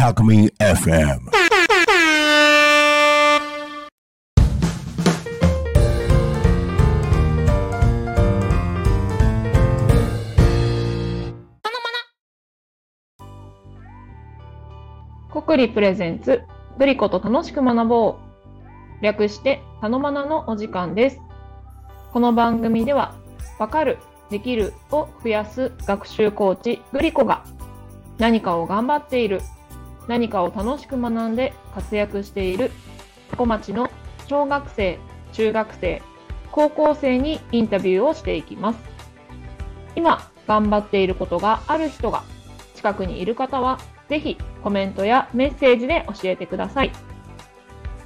Alchemy FM. 国理プレゼンツグリコと楽しく学ぼう略してたのまなのお時間ですこの番組ではわかるできるを増やす学習コーチグリコが何かを頑張っている何かを楽しく学んで活躍している小町の小学生中学生高校生にインタビューをしていきます今頑張っていることがある人が近くにいる方はぜひコメントやメッセージで教えてください。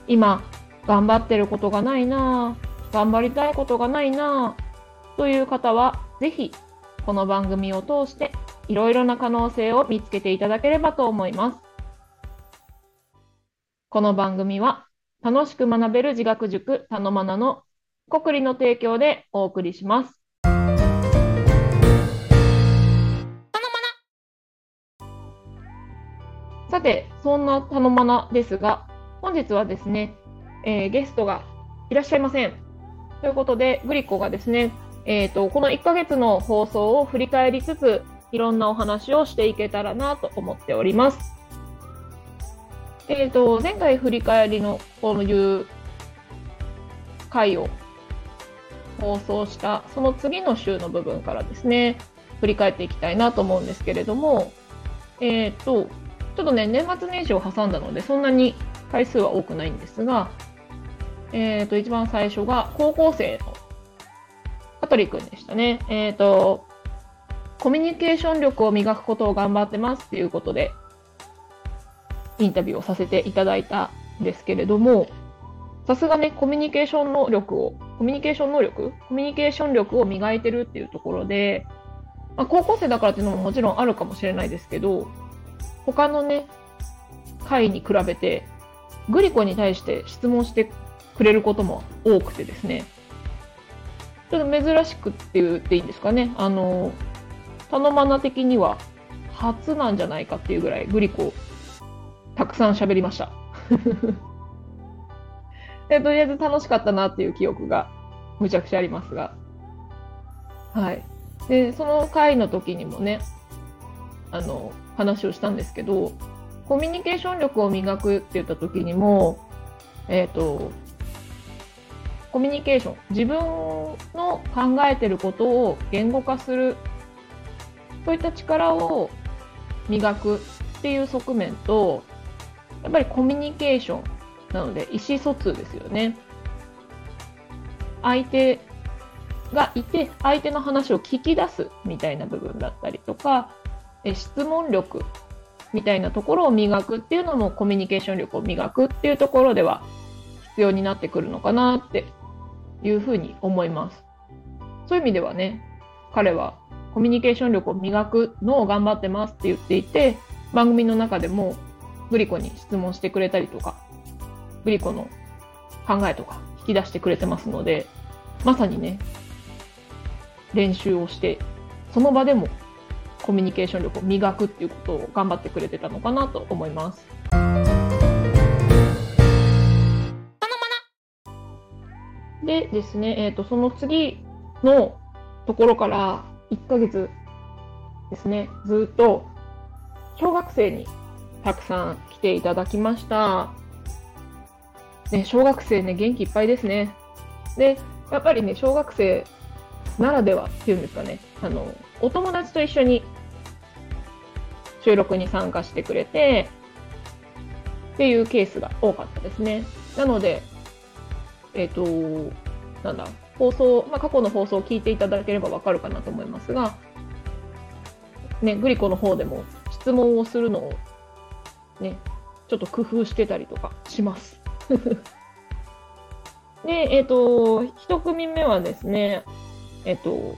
今、頑張ってることがないなぁ、頑張りたいことがないなぁ、という方は、ぜひこの番組を通していろいろな可能性を見つけていただければと思います。この番組は楽しく学べる自学塾たのまなの国理の提供でお送りします。さて、そんなたのまなですが、本日はですね、えーゲストがいらっしゃいません。ということで、グリコがですね、えーと、この1ヶ月の放送を振り返りつつ、いろんなお話をしていけたらなと思っております。えーと、前回振り返りのこういう回を放送した、その次の週の部分からですね、振り返っていきたいなと思うんですけれども、えっ、と、ちょっとね、年末年始を挟んだので、そんなに回数は多くないんですが、えっ、と、一番最初が高校生の香取くんでしたね。えっ、と、コミュニケーション力を磨くことを頑張ってますっていうことで、インタビューをさせていただいたんですけれども、さすがね、コミュニケーション能力を、コミュニケーション能力？コミュニケーション力を磨いてるっていうところで、まあ、高校生だからっていうのももちろんあるかもしれないですけど、他のね、回に比べて、グリコに対して質問してくれることも多くてですね、ちょっと珍しくって言っていいんですかね、あの、タノマナ的には初なんじゃないかっていうぐらいグリコたくさん喋りました。でとりあえず楽しかったなっていう記憶がむちゃくちゃありますが。はい。で、その回の時にもね、あの、話をしたんですけど、コミュニケーション力を磨くって言った時にも、えっ、と、コミュニケーション、自分の考えてることを言語化する、そういった力を磨くっていう側面と、やっぱりコミュニケーションなので意思疎通ですよね。相手がいて、相手の話を聞き出すみたいな部分だったりとか、質問力みたいなところを磨くっていうのもコミュニケーション力を磨くっていうところでは必要になってくるのかなっていうふうに思います。そういう意味ではね、彼はコミュニケーション力を磨くのを頑張ってますって言っていて、番組の中でもグリコに質問してくれたりとか、グリコの考えとか引き出してくれてますので、まさにね、練習をして、その場でもコミュニケーション力を磨くっていうことを頑張ってくれてたのかなと思います。でですね、えっ、と、その次のところから1ヶ月ですね、ずっと小学生にたくさん来ていただきました。ね、小学生ね、元気いっぱいですね。で、やっぱりね、小学生ならではっていうんですかね、あの、お友達と一緒に収録に参加してくれて、っていうケースが多かったですね。なので、えっ、と、なんだ、放送、まあ、過去の放送を聞いていただければわかるかなと思いますが、ね、グリコの方でも質問をするのを、ね、ちょっと工夫してたりとかします。で、えっ、と、一組目はですね、えっ、と、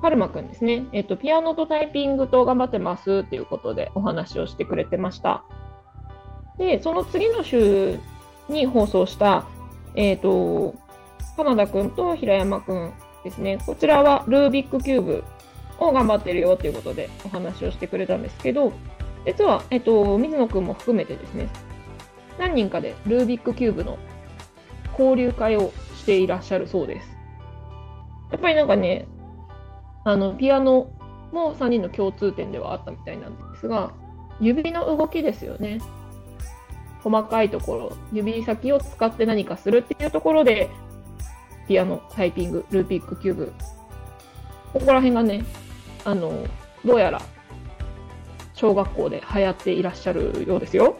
パルマくんですね。えっ、と、ピアノとタイピングと頑張ってますっていうことでお話をしてくれてました。で、その次の週に放送した、えっ、と、カナダくんと平山くんですね。こちらはルービックキューブを頑張ってるよということでお話をしてくれたんですけど、実は、えっと、水野くんも含めてですね、何人かでルービックキューブの交流会をしていらっしゃるそうです。やっぱりなんかね、あの、ピアノも3人の共通点ではあったみたいなんですが、指の動きですよね。細かいところ、指先を使って何かするっていうところで、ピアノ、タイピング、ルーピックキューブ、ここら辺がね、あの、どうやら、小学校で流行っていらっしゃるようですよ。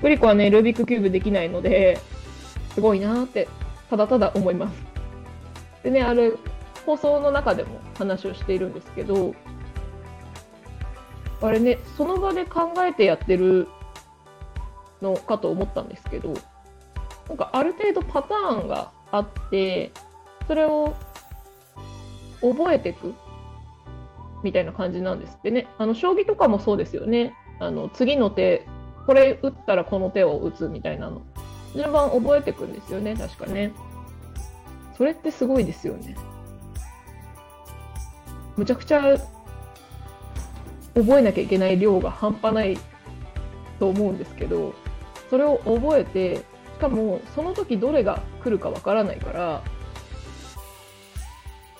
グリコはね、ルービックキューブできないので、すごいなーって、ただただ思います。でね、あれ、放送の中でも話をしているんですけど、あれね、その場で考えてやってるのかと思ったんですけど、なんかある程度パターンがあって、それを覚えていくみたいな感じなんですってね。あの、将棋とかもそうですよね。あの、次の手、これ打ったらこの手を打つみたいなの。順番覚えていくんですよね、確かね。それってすごいですよね。むちゃくちゃ覚えなきゃいけない量が半端ないと思うんですけど、それを覚えて、しかもその時どれが来るかわからないから、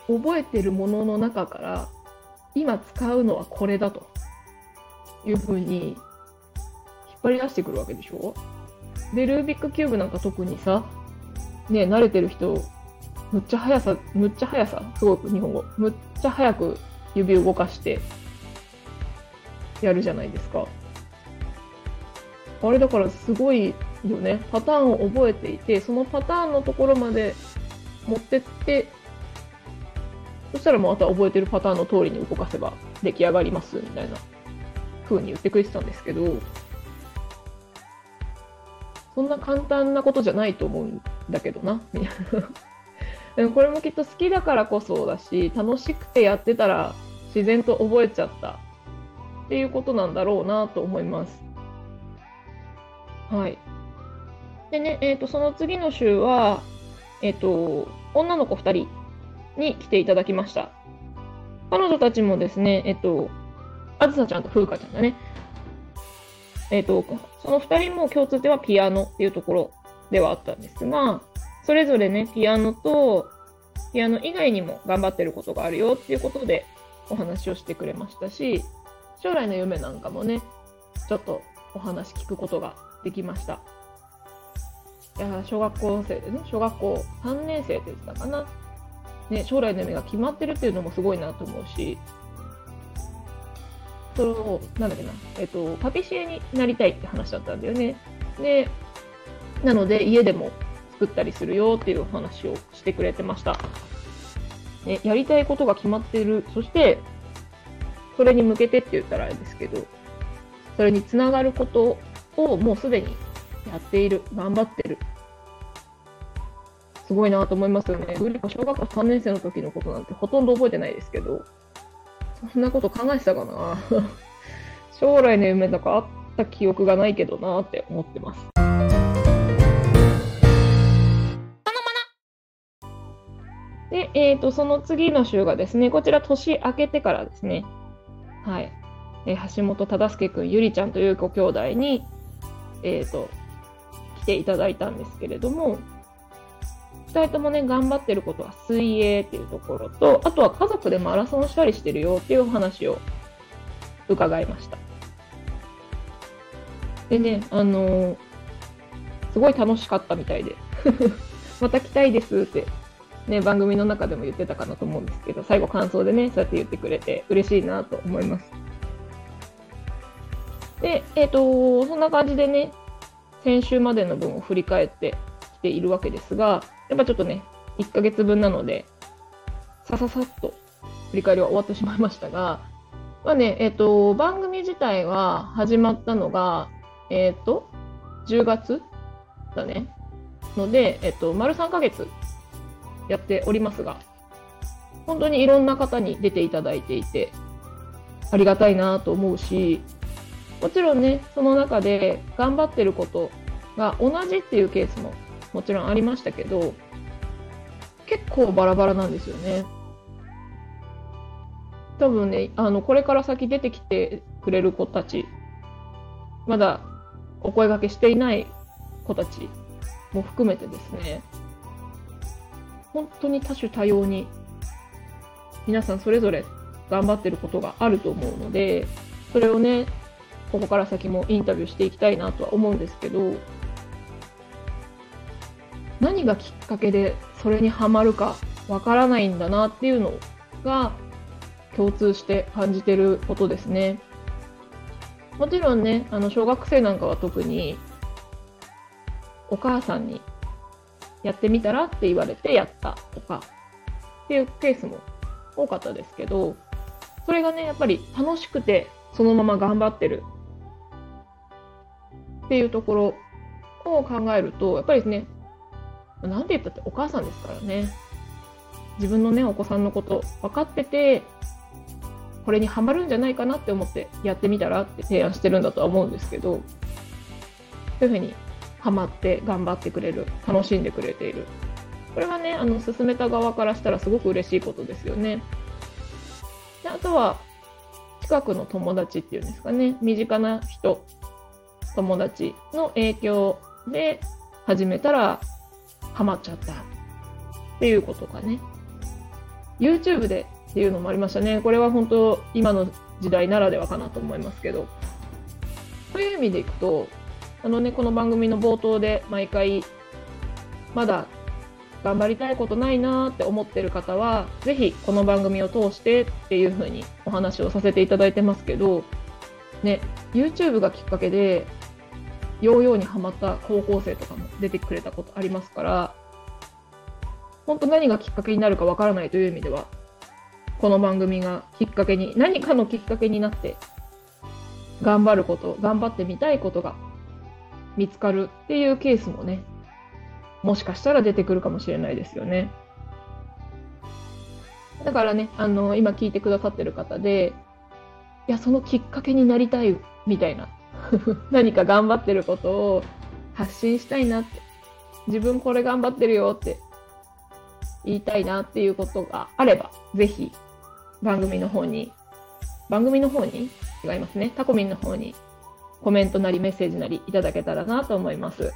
覚えてるものの中から今使うのはこれだというふうに引っ張り出してくるわけでしょ？で、ルービックキューブなんか特にさ、ね、慣れてる人、むっちゃ速さ、むっちゃ速さ、すごく日本語、むっちゃ速く指を動かしてやるじゃないですか。あれだからすごいよね。パターンを覚えていて、そのパターンのところまで持ってって、そしたらまた覚えてるパターンの通りに動かせば出来上がりますみたいな風に言ってくれてたんですけど、そんな簡単なことじゃないと思うんだけどな、みたいな。でもこれもきっと好きだからこそだし、楽しくてやってたら自然と覚えちゃったっていうことなんだろうなと思います。はい。でね、えっ、ー、と、その次の週は、えっ、ー、と、女の子2人に来ていただきました。彼女たちもですね、えっ、ー、と、あずさちゃんと風花ちゃんだね。えっ、と、その2人も共通点はピアノっていうところではあったんですが、それぞれね、ピアノと、ピアノ以外にも頑張ってることがあるよっていうことでお話をしてくれましたし、将来の夢なんかもね、ちょっとお話聞くことができました。いや、小学校生でね、小学校3年生って言ったかな。ね、将来の夢が決まってるっていうのもすごいなと思うし、その、なんだっけな、えっと、パティシエになりたいって話だったんだよね。で、なので家でも作ったりするよっていう話をしてくれてました。ね、やりたいことが決まってる。そして、それに向けてって言ったらあれですけど、それにつながることをもうすでにやっている、頑張ってる。すごいなと思いますよね。グリコ小学校3年生の時のことなんてほとんど覚えてないですけど、そんなこと考えてたかな 将来の夢とかあった記憶がないけどなって思ってます。で、えっ、ー、と、その次の週がですね、こちら年明けてからですね、はい。えー、橋本忠介くん、ゆりちゃんというご兄弟に、え、ー、と、来ていただいたんですけれども、2人ともね、頑張ってることは水泳っていうところと、あとは家族でマラソンしたりしてるよっていうお話を伺いました。でね、あのー、すごい楽しかったみたいで、また来たいですって、ね、番組の中でも言ってたかなと思うんですけど、最後感想でね、そうやって言ってくれて嬉しいなと思います。で、え、ー、と、そんな感じでね、先週までの分を振り返ってきているわけですが、やっぱちょっとね、1ヶ月分なので、さささっと振り返りは終わってしまいましたが、まあね、えっ、ー、と、番組自体は始まったのが、えっ、ー、と、10月だね。ので、えっ、と、丸3ヶ月やっておりますが、本当にいろんな方に出ていただいていて、ありがたいなと思うし、もちろんね、その中で頑張ってることが同じっていうケースももちろんありましたけど、結構バラバラなんですよね。多分ね、あの、これから先出てきてくれる子たち、まだお声掛けしていない子たちも含めてですね、本当に多種多様に、皆さんそれぞれ頑張ってることがあると思うので、それをね、ここから先もインタビューしていきたいなとは思うんですけど、何がきっかけでそれにはまるかわからないんだなっていうのが共通して感じてることですね。もちろんね、あの小学生なんかは特にお母さんにやってみたらって言われてやったとかっていうケースも多かったですけど、それがね、やっぱり楽しくてそのまま頑張ってるっていうところを考えると、やっぱりですね、なんて言ったってお母さんですからね。自分のね、お子さんのこと分かってて、これにはまるんじゃないかなって思ってやってみたらって提案してるんだとは思うんですけど、そういうふうにハマって頑張ってくれる、楽しんでくれている。これはね、あの、進めた側からしたらすごく嬉しいことですよね。であとは、近くの友達っていうんですかね、身近な人、友達の影響で始めたらハマっちゃったっていうことがね。YouTube でっていうのもありましたね。これは本当今の時代ならではかなと思いますけど。そういう意味でいくと、あのね、この番組の冒頭で毎回、まだ頑張りたいことないなーって思ってる方は、ぜひこの番組を通してっていう風にお話をさせていただいてますけど、ね、YouTube がきっかけで、ヨーヨーにハマった高校生とかも出てくれたことありますから、本当何がきっかけになるかわからないという意味では、この番組がきっかけに、何かのきっかけになって、頑張ること、頑張ってみたいことが見つかるっていうケースもね、もしかしたら出てくるかもしれないですよね。だからね、あの、今聞いてくださってる方で、いや、そのきっかけになりたいみたいな、何か頑張ってることを発信したいなって、自分これ頑張ってるよって言いたいなっていうことがあれば、ぜひ番組の方に、番組の方に？違いますね。タコミンの方にコメントなりメッセージなりいただけたらなと思います。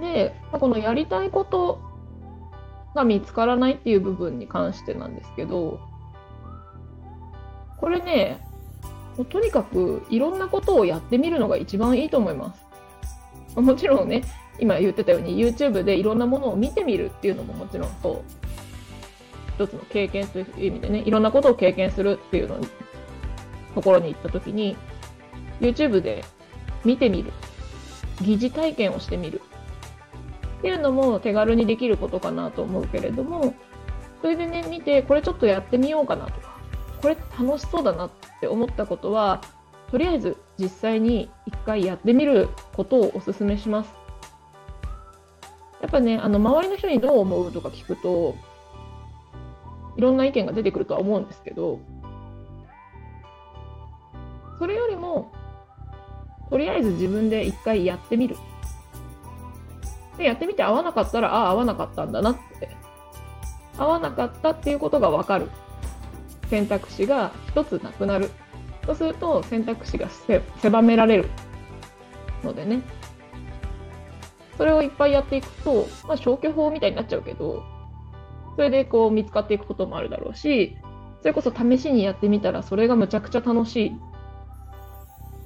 で、このやりたいことが見つからないっていう部分に関してなんですけど、これね、もうとにかくいろんなことをやってみるのが一番いいと思います。もちろんね、今言ってたように YouTube でいろんなものを見てみるっていうのももちろんそう。一つの経験という意味でねいろんなことを経験するっていうのにところに行った時に YouTube で見てみる。疑似体験をしてみる。っていうのも手軽にできることかなと思うけれどもそれでね見てこれちょっとやってみようかなと。かこれ楽しそうだなって思ったことはとりあえず実際に一回やってみることをお勧めします。やっぱね、あの、周りの人にどう思うとか聞くと、いろんな意見が出てくるとは思うんですけど、それよりも、とりあえず自分で一回やってみる。で、やってみて合わなかったら、ああ、合わなかったんだなって。合わなかったっていうことがわかる。選択肢が一つなくなる。そうすると選択肢が狭められるのでね。それをいっぱいやっていくと、まあ、消去法みたいになっちゃうけど、それでこう見つかっていくこともあるだろうし、それこそ試しにやってみたらそれがむちゃくちゃ楽しい。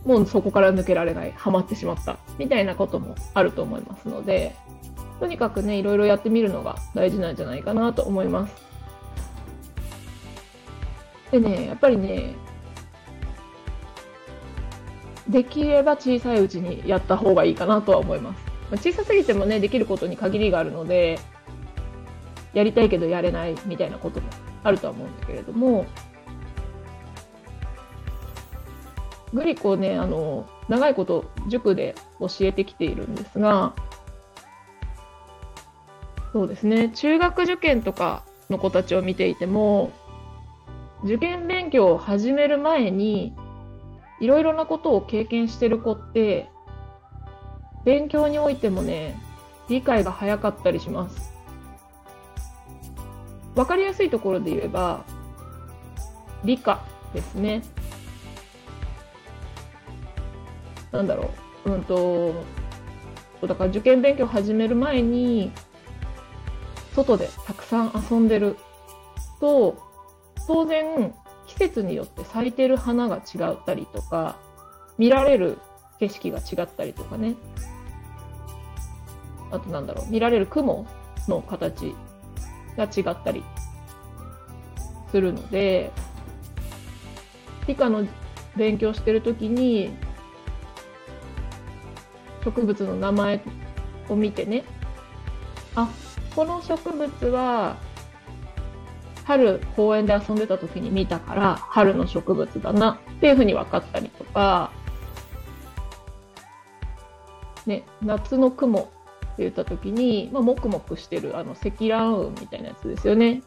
もうそこから抜けられない、ハマってしまった、みたいなこともあると思いますので、とにかくね、いろいろやってみるのが大事なんじゃないかなと思います。でね、やっぱりね、できれば小さいうちにやった方がいいかなとは思います。小さすぎてもね、できることに限りがあるので、やりたいけどやれないみたいなこともあるとは思うんだけれども、グリコね、あの、長いこと塾で教えてきているんですが、そうですね、中学受験とかの子たちを見ていても、受験勉強を始める前に、いろいろなことを経験してる子って、勉強においてもね、理解が早かったりします。わかりやすいところで言えば、理科ですね。なんだろう。うんと、だから受験勉強始める前に、外でたくさん遊んでると、当然、季節によって咲いてる花が違ったりとか、見られる景色が違ったりとかね。あとなんだろう、見られる雲の形が違ったりするので、理科の勉強してるときに、植物の名前を見てね、あ、この植物は、春公園で遊んでた時に見たから春の植物だなっていうふうに分かったりとか、ね、夏の雲って言った時に、まあ、もくもくしてるあの積乱雲みたいなやつですよね。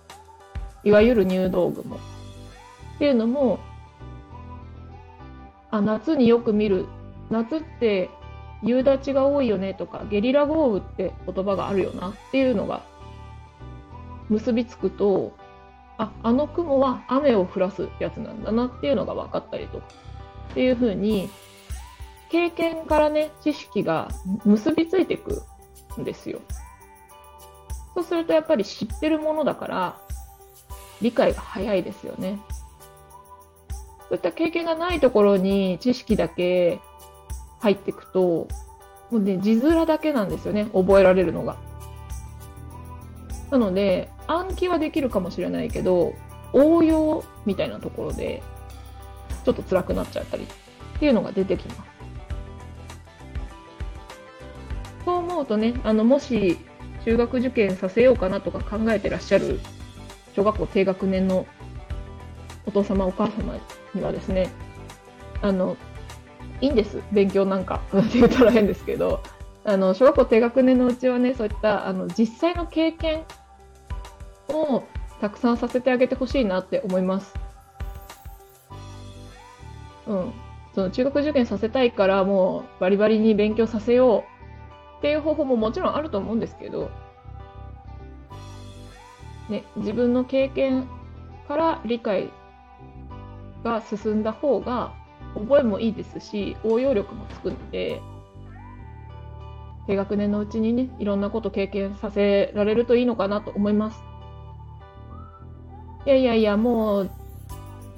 いわゆる入道雲っていうのも、あ、夏によく見る。夏って夕立が多いよねとか、ゲリラ豪雨って言葉があるよなっていうのが結びつくと、あ、あの雲は雨を降らすやつなんだなっていうのが分かったりとか、っていうふうに、経験からね、知識が結びついていくんですよ。そうするとやっぱり知ってるものだから、理解が早いですよね。そういった経験がないところに知識だけ入っていくと、もうね、字面だけなんですよね、覚えられるのが。なので、暗記はできるかもしれないけど、応用みたいなところで、ちょっと辛くなっちゃったりっていうのが出てきます。そう思うとね、あの、もし中学受験させようかなとか考えてらっしゃる小学校低学年のお父様お母様にはですね、あの、いいんです。勉強なんか。って言ったら変ですけど、あの、小学校低学年のうちはね、そういった、あの、実際の経験をたくさんさせてあげてほしいなって思います。うん。その中学受験させたいからもうバリバリに勉強させようっていう方法ももちろんあると思うんですけど、ね、自分の経験から理解が進んだ方が覚えもいいですし、応用力もつくので、低学年のうちにね、いろんなこと経験させられるといいのかなと思います。いやいやいや、もう、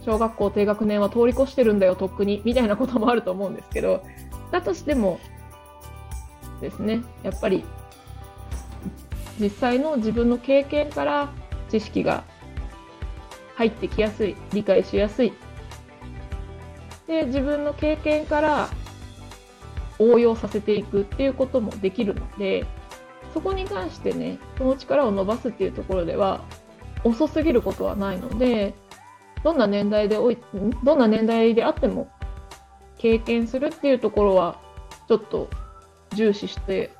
小学校低学年は通り越してるんだよ、とっくに、みたいなこともあると思うんですけど、だとしても、ですね、やっぱり、実際の自分の経験から知識が入ってきやすい、理解しやすい。で、自分の経験から応用させていくっていうこともできるので、そこに関してね、その力を伸ばすっていうところでは、遅すぎることはないので、どんな年代でおい、どんな年代であっても、経験するっていうところは、ちょっと重視して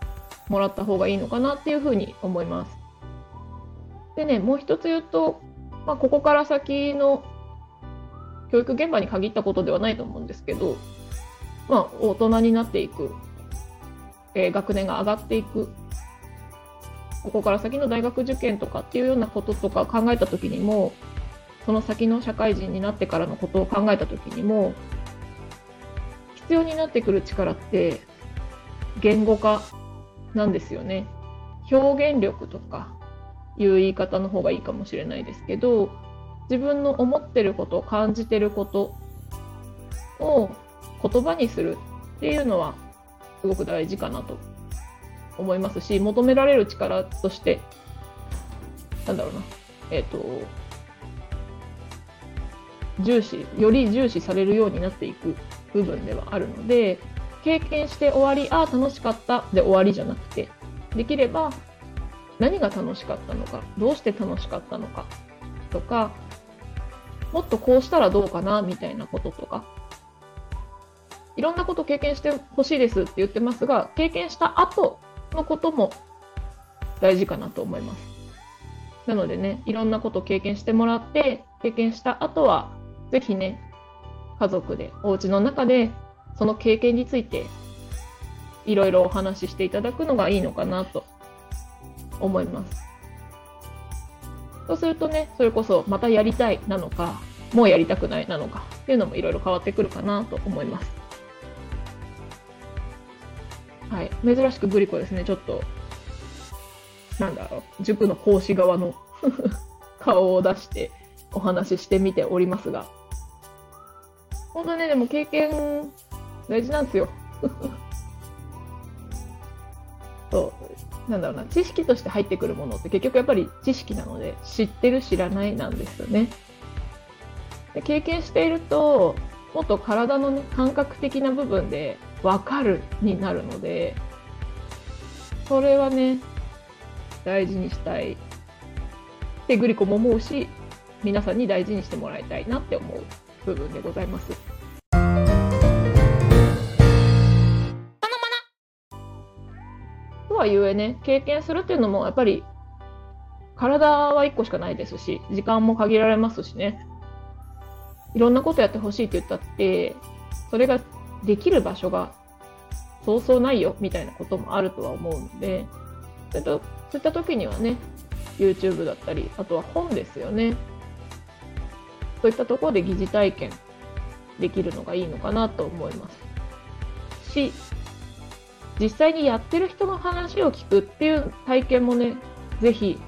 もらった方がいいのかなっていうふうに思います。でね、もう一つ言うと、まあ、ここから先の教育現場に限ったことではないと思うんですけど、まあ、大人になっていく、えー学年が上がっていく、ここから先の大学受験とかっていうようなこととか考えたときにも、その先の社会人になってからのことを考えたときにも、必要になってくる力って、言語化なんですよね。表現力とかいう言い方の方がいいかもしれないですけど、自分の思ってること、感じてることを言葉にするっていうのはすごく大事かなと思いますし、求められる力として、なんだろうな、えっ、と、重視、より重視されるようになっていく部分ではあるので、経験して終わり、ああ、楽しかったで終わりじゃなくて、できれば何が楽しかったのか、どうして楽しかったのかとか、もっとこうしたらどうかなみたいなこととか、いろんなこと経験してほしいですって言ってますが、経験した後のことも大事かなと思います。なのでね、いろんなこと経験してもらって、経験した後は、ぜひね、家族で、お家の中で、その経験についていろいろお話ししていただくのがいいのかなと思います。そうするとね、それこそまたやりたいなのか、もうやりたくないなのかっていうのもいろいろ変わってくるかなと思います。はい。珍しくグリコですね、ちょっと、なんだろう、塾の講師側の 顔を出してお話ししてみておりますが、本当ね、でも経験大事なんですよ。そう、なんだろうな、知識として入ってくるものって結局やっぱり知識なので、知ってる知らないなんですよね。で経験していると、もっと体の、ね、感覚的な部分で分かるになるので、それはね、大事にしたい。で、グリコも思うし、皆さんに大事にしてもらいたいなって思う部分でございます。とはいえね、経験するっていうのもやっぱり体は1個しかないですし、時間も限られますしね。いろんなことやってほしいって言ったって、それができる場所がそうそうないよみたいなこともあるとは思うので、そういったそういった時にはね、YouTube だったり、あとは本ですよね。そういったところで疑似体験できるのがいいのかなと思います。し、実際にやってる人の話を聞くっていう体験もね、ぜひ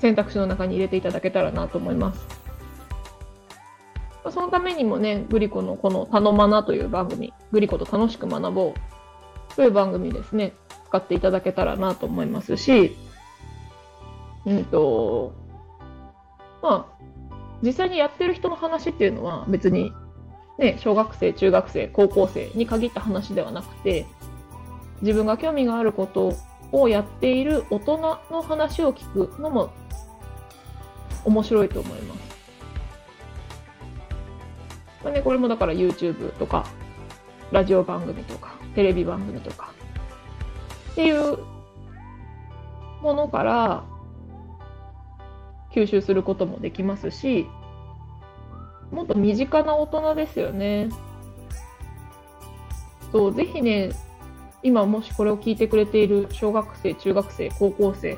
選択肢の中に入れていただけたらなと思います。そのためにもね、グリコのこのたのまなという番組、グリコと楽しく学ぼうという番組ですね、使っていただけたらなと思いますし、うんと、まあ、実際にやってる人の話っていうのは別に、ね、小学生、中学生、高校生に限った話ではなくて、自分が興味があることをやっている大人の話を聞くのも面白いと思います。まあね、これもだから YouTube とか、ラジオ番組とか、テレビ番組とか、っていうものから吸収することもできますし、もっと身近な大人ですよね。そう、ぜひね、今もしこれを聞いてくれている小学生、中学生、高校生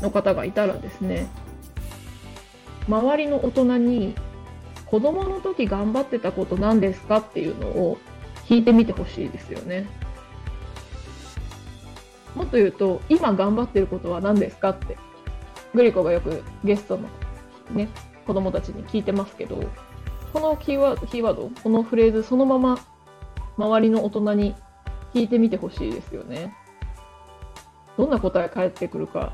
の方がいたらですね、周りの大人に子供の時頑張ってたこと何ですかっていうのを聞いてみてほしいですよね。もっと言うと、今頑張ってることは何ですかって、グリコがよくゲストのね、子供たちに聞いてますけど、このキーワード、キーワード、このフレーズそのまま周りの大人に聞いてみてほしいですよね。どんな答え返ってくるか。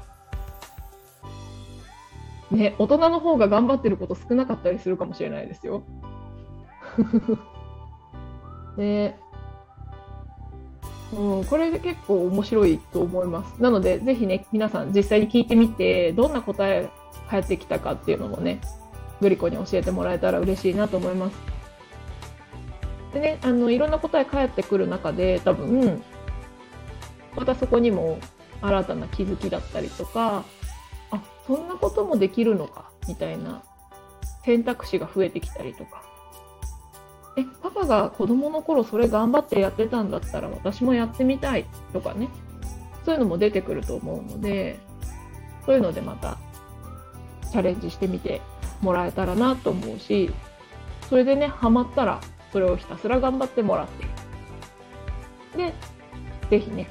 ね、大人の方が頑張ってること少なかったりするかもしれないですよ。ねうん、これで結構面白いと思います。なので、ぜひね、皆さん実際に聞いてみて、どんな答え返ってきたかっていうのもね、グリコに教えてもらえたら嬉しいなと思います。でね、あの、いろんな答え返ってくる中で、多分、またそこにも新たな気づきだったりとか、そんなこともできるのか、みたいな選択肢が増えてきたりとか。え、パパが子供の頃それ頑張ってやってたんだったら私もやってみたいとかね。そういうのも出てくると思うので、そういうのでまたチャレンジしてみてもらえたらなと思うし、それでね、ハマったらそれをひたすら頑張ってもらって。で、ぜひね、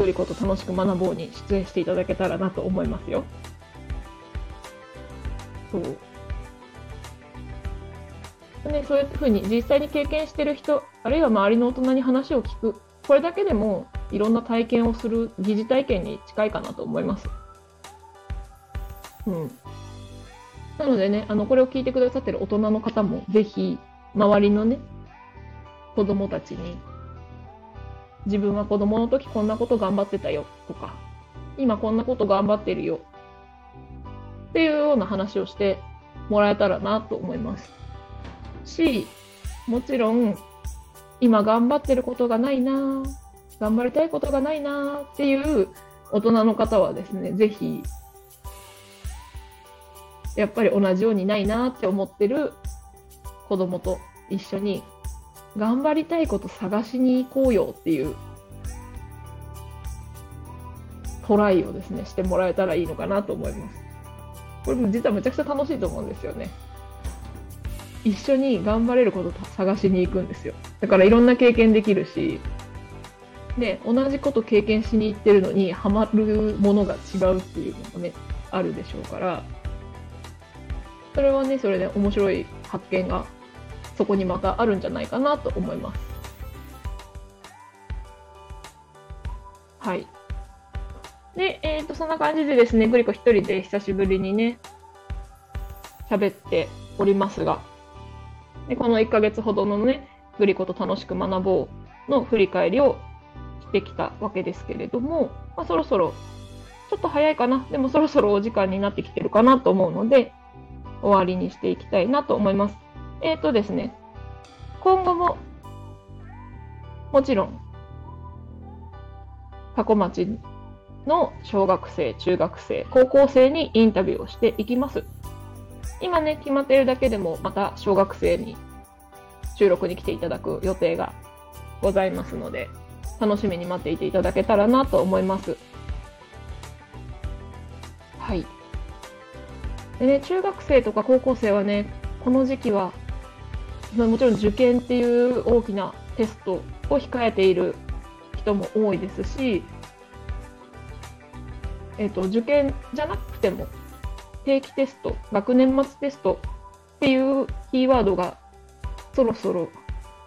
グリコと楽しく学ぼうに出演していただけたらなと思いますよ。そう。ね、そういうふうに実際に経験してる人、あるいは周りの大人に話を聞く、これだけでもいろんな体験をする疑似体験に近いかなと思います。うん。なのでね、あの、これを聞いてくださってる大人の方も、ぜひ、周りのね、子供たちに、自分は子供の時こんなこと頑張ってたよとか、今こんなこと頑張ってるよっていうような話をしてもらえたらなと思います。し、もちろん、今頑張ってることがないな頑張りたいことがないなっていう大人の方はですね、ぜひ、やっぱり同じようにないなって思ってる子供と一緒に頑張りたいこと探しに行こうよっていうトライをですね、してもらえたらいいのかなと思います。これも実はめちゃくちゃ楽しいと思うんですよね。一緒に頑張れること探しに行くんですよ。だからいろんな経験できるし、で、同じこと経験しに行ってるのに、ハマるものが違うっていうのもね、あるでしょうから、それはね、それで面白い発見がそこにまたあるんじゃないかなと思います。はい。で、えっ、と、そんな感じでですね、グリコ一人で久しぶりにね、喋っておりますが、でこの1ヶ月ほどのね、グリコと楽しく学ぼうの振り返りをしてきたわけですけれども、まあ、そろそろ、ちょっと早いかな、でもそろそろお時間になってきてるかなと思うので、終わりにしていきたいなと思います。えっ、とですね、今後も、もちろん、タコ町の小学生、中学生、高校生にインタビューをしていきます。今ね、決まっているだけでも、また小学生に収録に来ていただく予定がございますので、楽しみに待っていていただけたらなと思います。はい。でね、中学生とか高校生はね、この時期は、まあもちろん受験っていう大きなテストを控えている人も多いですし、えっと受験じゃなくても定期テスト、学年末テストっていうキーワードがそろそろ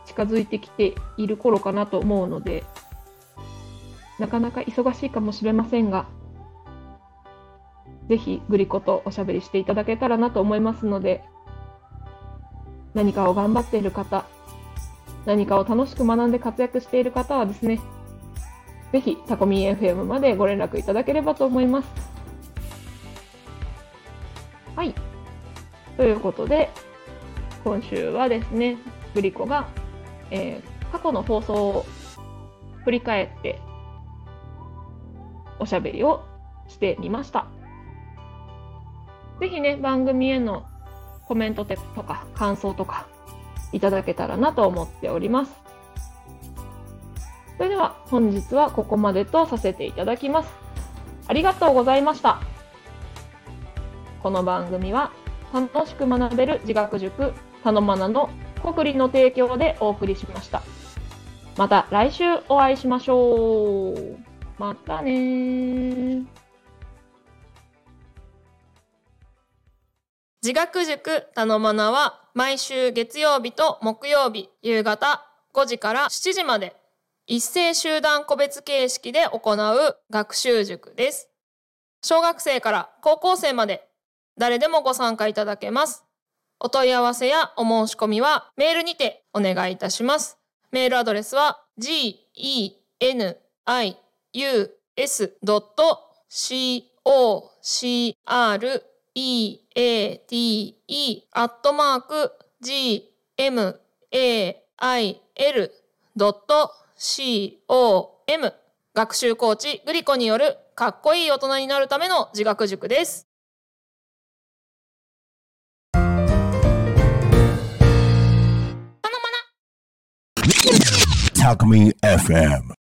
近づいてきている頃かなと思うので、なかなか忙しいかもしれませんが、ぜひグリコとおしゃべりしていただけたらなと思いますので、何かを頑張っている方、何かを楽しく学んで活躍している方はですね、ぜひタコミン FM までご連絡いただければと思います。はい。ということで、今週はですね、グリコが、えー過去の放送を振り返って、おしゃべりをしてみました。ぜひね、番組へのコメントとか感想とかいただけたらなと思っております。それでは本日はここまでとさせていただきます。ありがとうございました。この番組は楽しく学べる自学塾たのまなの国理の提供でお送りしました。また来週お会いしましょう。またね自学塾たのまなは毎週月曜日と木曜日夕方5時から7時まで一斉集団個別形式で行う学習塾です。小学生から高校生まで誰でもご参加いただけます。お問い合わせやお申し込みはメールにてお願いいたします。メールアドレスは g e n i u s c o c r genis.cocriete アットマーク g m a i l ドット c o m 学習コーチグリコによるかっこいい大人になるための自学塾です。Talk Me FM.